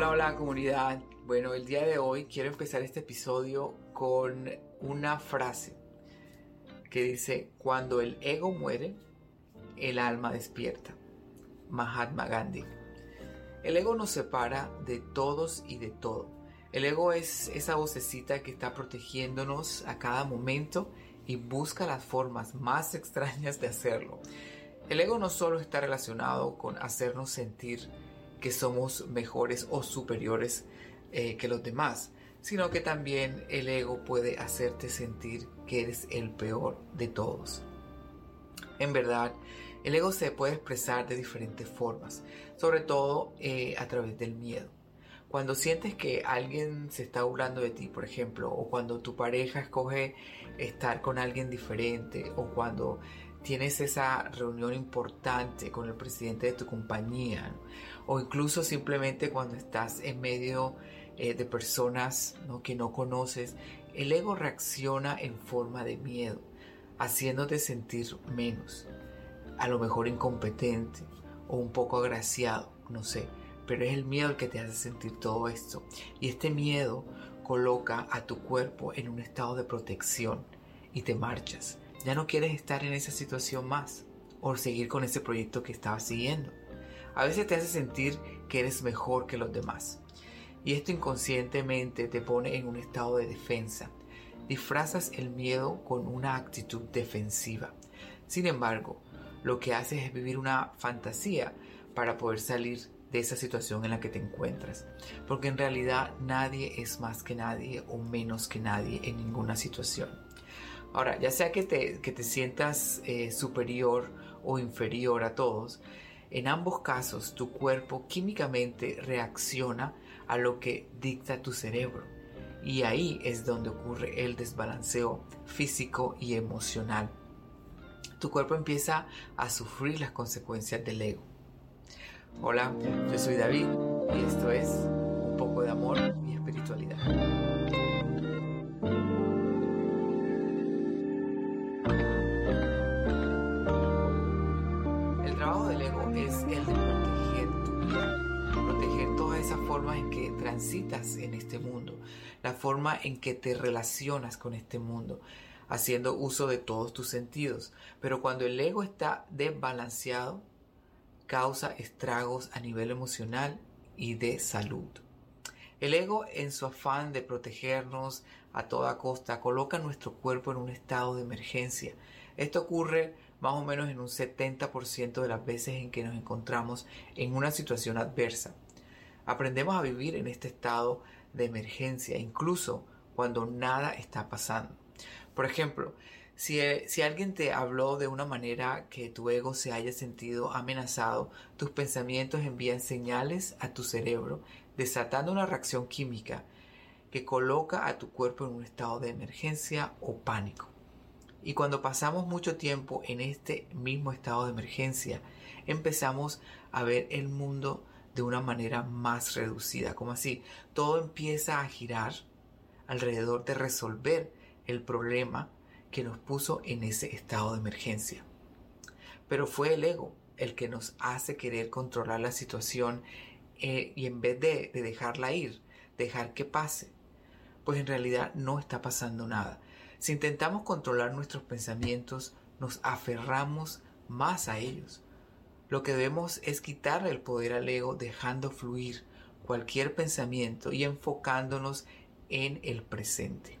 Hola, hola comunidad. Bueno, el día de hoy quiero empezar este episodio con una frase que dice, cuando el ego muere, el alma despierta. Mahatma Gandhi. El ego nos separa de todos y de todo. El ego es esa vocecita que está protegiéndonos a cada momento y busca las formas más extrañas de hacerlo. El ego no solo está relacionado con hacernos sentir que somos mejores o superiores eh, que los demás, sino que también el ego puede hacerte sentir que eres el peor de todos. En verdad, el ego se puede expresar de diferentes formas, sobre todo eh, a través del miedo. Cuando sientes que alguien se está burlando de ti, por ejemplo, o cuando tu pareja escoge estar con alguien diferente, o cuando tienes esa reunión importante con el presidente de tu compañía, o incluso simplemente cuando estás en medio eh, de personas que no conoces, el ego reacciona en forma de miedo, haciéndote sentir menos, a lo mejor incompetente o un poco agraciado, no sé pero es el miedo el que te hace sentir todo esto. Y este miedo coloca a tu cuerpo en un estado de protección y te marchas. Ya no quieres estar en esa situación más o seguir con ese proyecto que estabas siguiendo. A veces te hace sentir que eres mejor que los demás. Y esto inconscientemente te pone en un estado de defensa. Disfrazas el miedo con una actitud defensiva. Sin embargo, lo que haces es vivir una fantasía para poder salir de esa situación en la que te encuentras. Porque en realidad nadie es más que nadie o menos que nadie en ninguna situación. Ahora, ya sea que te, te sientas eh, superior o inferior a todos, en ambos casos tu cuerpo químicamente reacciona a lo que dicta tu cerebro. Y ahí es donde ocurre el desbalanceo físico y emocional. Tu cuerpo empieza a sufrir las consecuencias del ego. Hola, yo soy David y esto es Un poco de amor y espiritualidad. Formas en que transitas en este mundo, la forma en que te relacionas con este mundo, haciendo uso de todos tus sentidos. Pero cuando el ego está desbalanceado, causa estragos a nivel emocional y de salud. El ego, en su afán de protegernos a toda costa, coloca nuestro cuerpo en un estado de emergencia. Esto ocurre más o menos en un 70% de las veces en que nos encontramos en una situación adversa. Aprendemos a vivir en este estado de emergencia, incluso cuando nada está pasando. Por ejemplo, eh, si, alguien te habló de una manera que tu ego se haya sentido amenazado, tus pensamientos envían señales a tu cerebro, desatando una reacción química que coloca a tu cuerpo en un estado de emergencia o pánico. Y cuando pasamos mucho tiempo en este mismo estado de emergencia, empezamos a ver el mundo de una manera más reducida, como así, todo empieza a girar alrededor de resolver el problema que nos puso en ese estado de emergencia. Pero fue el ego el que nos hace querer controlar la situación eh, y en vez de, de dejarla ir, dejar que pase, pues en realidad no está pasando nada. Si intentamos controlar nuestros pensamientos, nos aferramos más a ellos. Lo que debemos es quitarle el poder al ego dejando fluir cualquier pensamiento y enfocándonos en el presente.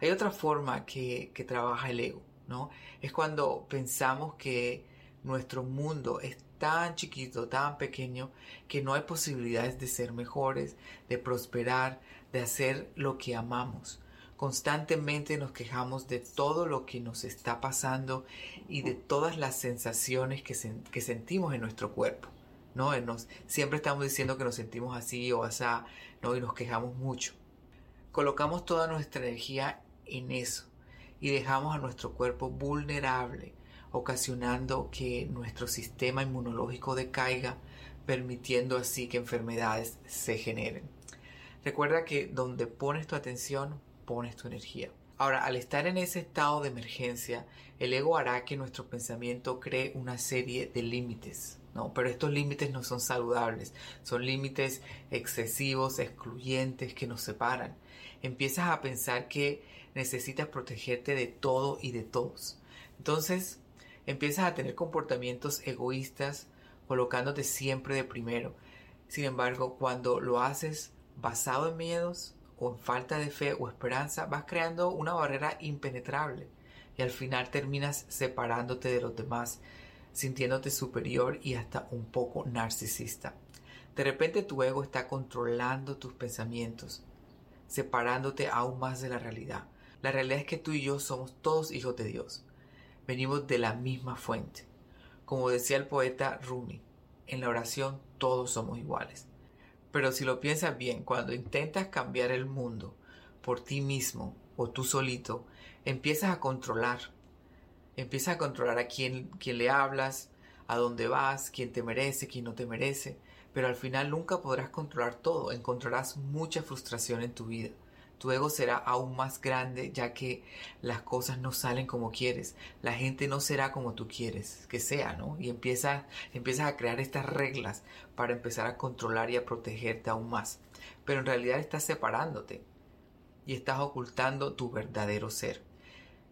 Hay otra forma que, trabaja el ego, ¿no? Es cuando pensamos que nuestro mundo es tan chiquito, tan pequeño, que no hay posibilidades de ser mejores, de prosperar, de hacer lo que amamos. Constantemente nos quejamos de todo lo que nos está pasando y de todas las sensaciones que, sentimos en nuestro cuerpo. ¿no? Nos, siempre estamos diciendo que nos sentimos así o así, ¿no? Y nos quejamos mucho. Colocamos toda nuestra energía en eso y dejamos a nuestro cuerpo vulnerable, ocasionando que nuestro sistema inmunológico decaiga, permitiendo así que enfermedades se generen. Recuerda que donde pones tu atención, pones tu energía. Ahora, al estar en ese estado de emergencia, el ego hará que nuestro pensamiento cree una serie de límites ¿no? Pero estos límites no son saludables, son límites excesivos, excluyentes, que nos separan. Empiezas a pensar que necesitas protegerte de todo y de todos. Entonces, empiezas a tener comportamientos egoístas, colocándote siempre de primero. Sin embargo, cuando lo haces basado en miedos o en falta de fe o esperanza, vas creando una barrera impenetrable y al final terminas separándote de los demás, sintiéndote superior y hasta un poco narcisista. De repente tu ego está controlando tus pensamientos, separándote aún más de la realidad. La realidad es que tú y yo somos todos hijos de Dios. Venimos de la misma fuente. Como decía el poeta Rumi, en la oración todos somos iguales. Pero si lo piensas bien, cuando intentas cambiar el mundo por ti mismo o tú solito, empiezas a controlar. Empiezas a controlar a quién, quién le hablas, a dónde vas, quién te merece, quién no te merece. Pero al final nunca podrás controlar todo. Encontrarás mucha frustración en tu vida. Tu ego será aún más grande ya que las cosas no salen como quieres. La gente no será como tú quieres que sea, ¿no? Y empiezas, empiezas a crear estas reglas para empezar a controlar y a protegerte aún más. Pero en realidad estás separándote y estás ocultando tu verdadero ser.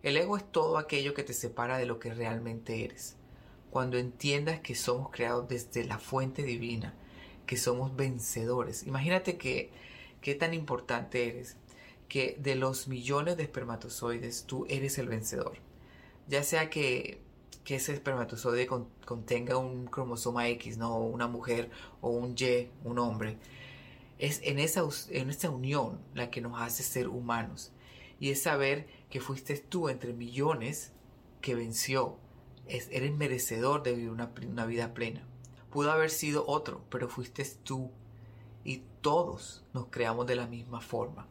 El ego es todo aquello que te separa de lo que realmente eres. Cuando entiendas que somos creados desde la fuente divina, que somos vencedores. Imagínate que qué tan importante eres, que de los millones de espermatozoides tú eres el vencedor. Ya sea que, que ese espermatozoide contenga un cromosoma X, no una mujer o un Y, un hombre es en esa, en esta unión la que nos hace ser humanos. Y es saber que fuiste tú entre millones que venció. Es, eres merecedor de vivir una, una vida plena. Pudo haber sido otro, pero fuiste tú. Y todos nos creamos de la misma forma.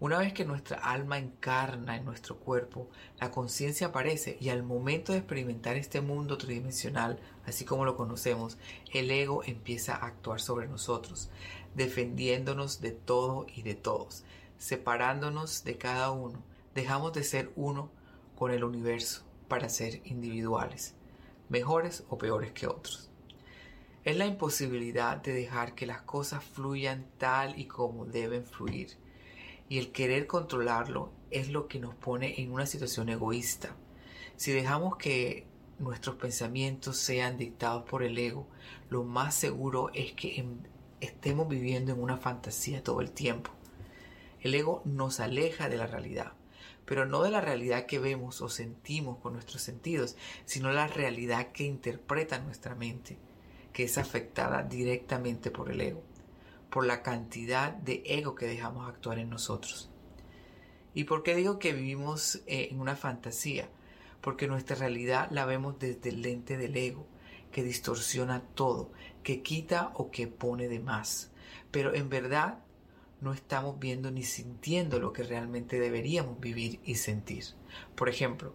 Una vez que nuestra alma encarna en nuestro cuerpo, la conciencia aparece y al momento de experimentar este mundo tridimensional, así como lo conocemos, el ego empieza a actuar sobre nosotros, defendiéndonos de todo y de todos, separándonos de cada uno. Dejamos de ser uno con el universo para ser individuales, mejores o peores que otros. Es la imposibilidad de dejar que las cosas fluyan tal y como deben fluir y el querer controlarlo es lo que nos pone en una situación egoísta. Si dejamos que nuestros pensamientos sean dictados por el ego, lo más seguro es que estemos viviendo en una fantasía todo el tiempo. El ego nos aleja de la realidad, pero no de la realidad que vemos o sentimos con nuestros sentidos, sino la realidad que interpreta nuestra mente, que es afectada directamente por el ego por la cantidad de ego que dejamos actuar en nosotros. ¿Y por qué digo que vivimos eh, en una fantasía? Porque nuestra realidad la vemos desde el lente del ego, que distorsiona todo, que quita o que pone de más. Pero en verdad no estamos viendo ni sintiendo lo que realmente deberíamos vivir y sentir. Por ejemplo,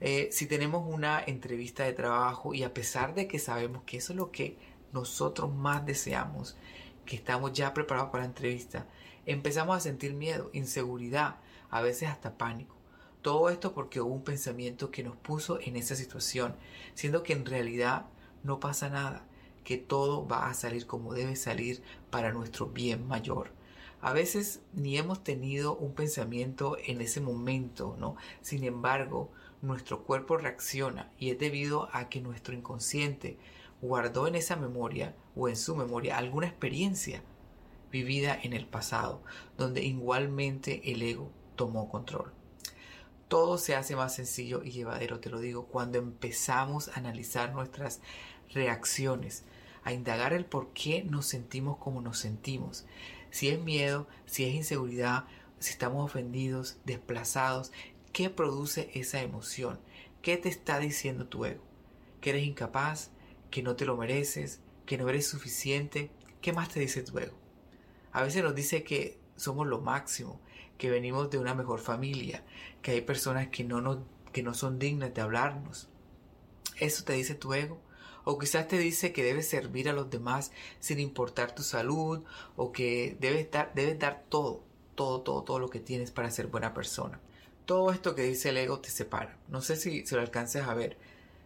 eh, si tenemos una entrevista de trabajo y a pesar de que sabemos que eso es lo que nosotros más deseamos, que estamos ya preparados para la entrevista, empezamos a sentir miedo, inseguridad, a veces hasta pánico. Todo esto porque hubo un pensamiento que nos puso en esa situación, siendo que en realidad no pasa nada, que todo va a salir como debe salir para nuestro bien mayor. A veces ni hemos tenido un pensamiento en ese momento, ¿no? Sin embargo, nuestro cuerpo reacciona y es debido a que nuestro inconsciente guardó en esa memoria o en su memoria alguna experiencia vivida en el pasado, donde igualmente el ego tomó control. Todo se hace más sencillo y llevadero, te lo digo, cuando empezamos a analizar nuestras reacciones, a indagar el por qué nos sentimos como nos sentimos. Si es miedo, si es inseguridad, si estamos ofendidos, desplazados, ¿qué produce esa emoción? ¿Qué te está diciendo tu ego? ¿Que eres incapaz? Que no te lo mereces, que no eres suficiente. ¿Qué más te dice tu ego? A veces nos dice que somos lo máximo, que venimos de una mejor familia, que hay personas que no, nos, que no son dignas de hablarnos. ¿Eso te dice tu ego? O quizás te dice que debes servir a los demás sin importar tu salud, o que debes dar, debes dar todo, todo, todo, todo lo que tienes para ser buena persona. Todo esto que dice el ego te separa. No sé si, si lo alcances a ver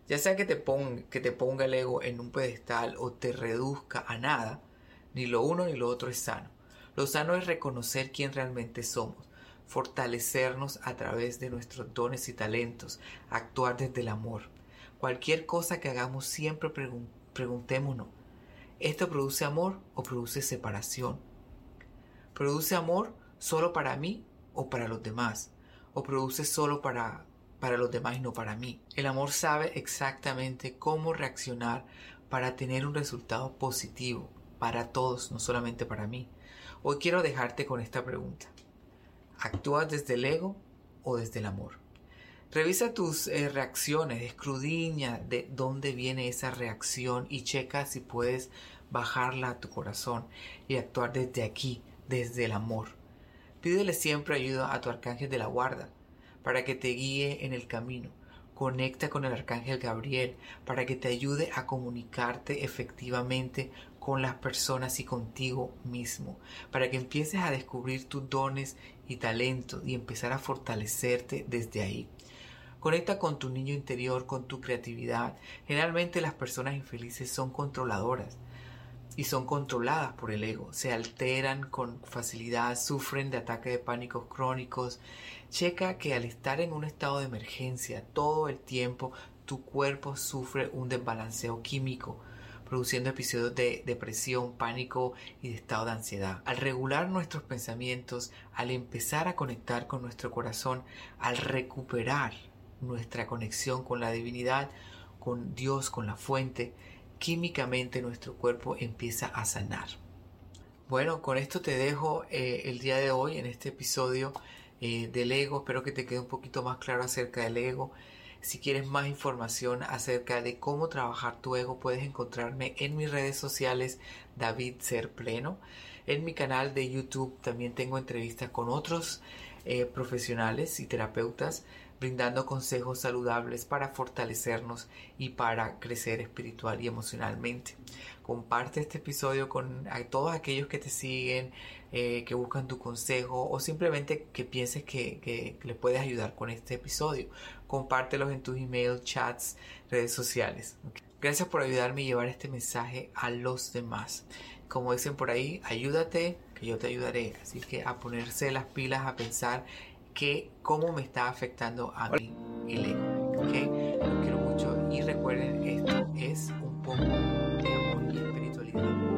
Ya sea que te, ponga, que te ponga el ego en un pedestal o te reduzca a nada, ni lo uno ni lo otro es sano. Lo sano es reconocer quién realmente somos, fortalecernos a través de nuestros dones y talentos, actuar desde el amor. Cualquier cosa que hagamos siempre preguntémonos, ¿esto produce amor o produce separación? ¿Produce amor solo para mí o para los demás? ¿O produce solo para, para los demás y no para mí? El amor sabe exactamente cómo reaccionar para tener un resultado positivo para todos, no solamente para mí. Hoy quiero dejarte con esta pregunta. ¿Actúas desde el ego o desde el amor? Revisa tus eh, reacciones, escrudiña de dónde viene esa reacción y checa si puedes bajarla a tu corazón y actuar desde aquí, desde el amor. Pídele siempre ayuda a tu arcángel de la guarda para que te guíe en el camino. Conecta con el arcángel Gabriel para que te ayude a comunicarte efectivamente con las personas y contigo mismo, para que empieces a descubrir tus dones y talentos y empezar a fortalecerte desde ahí. Conecta con tu niño interior, con tu creatividad. Generalmente las personas infelices son controladoras y son controladas por el ego. Se alteran con facilidad, sufren de ataques de pánicos crónicos. Checa que al estar en un estado de emergencia todo el tiempo, tu cuerpo sufre un desbalanceo químico produciendo episodios de depresión, pánico y de estado de ansiedad. Al regular nuestros pensamientos, al empezar a conectar con nuestro corazón, al recuperar nuestra conexión con la divinidad, con Dios, con la fuente, químicamente nuestro cuerpo empieza a sanar. Bueno, con esto te dejo eh, el día de hoy en este episodio eh, del ego. Espero que te quede un poquito más claro acerca del ego. Si quieres más información acerca de cómo trabajar tu ego, puedes encontrarme en mis redes sociales David Ser Pleno. En mi canal de YouTube también tengo entrevistas con otros eh, profesionales y terapeutas brindando consejos saludables para fortalecernos y para crecer espiritual y emocionalmente. Comparte este episodio con todos aquellos que te siguen, eh, que buscan tu consejo o simplemente que pienses que, que, les puedes ayudar con este episodio. Compártelos en tus emails, chats, redes sociales. Gracias por ayudarme a llevar este mensaje a los demás. Como dicen por ahí, ayúdate, que yo te ayudaré. Así que a ponerse las pilas, a pensar que cómo me está afectando a mí el ego. ¿okay? Los quiero mucho y recuerden, esto es un poco de amor y espiritualidad.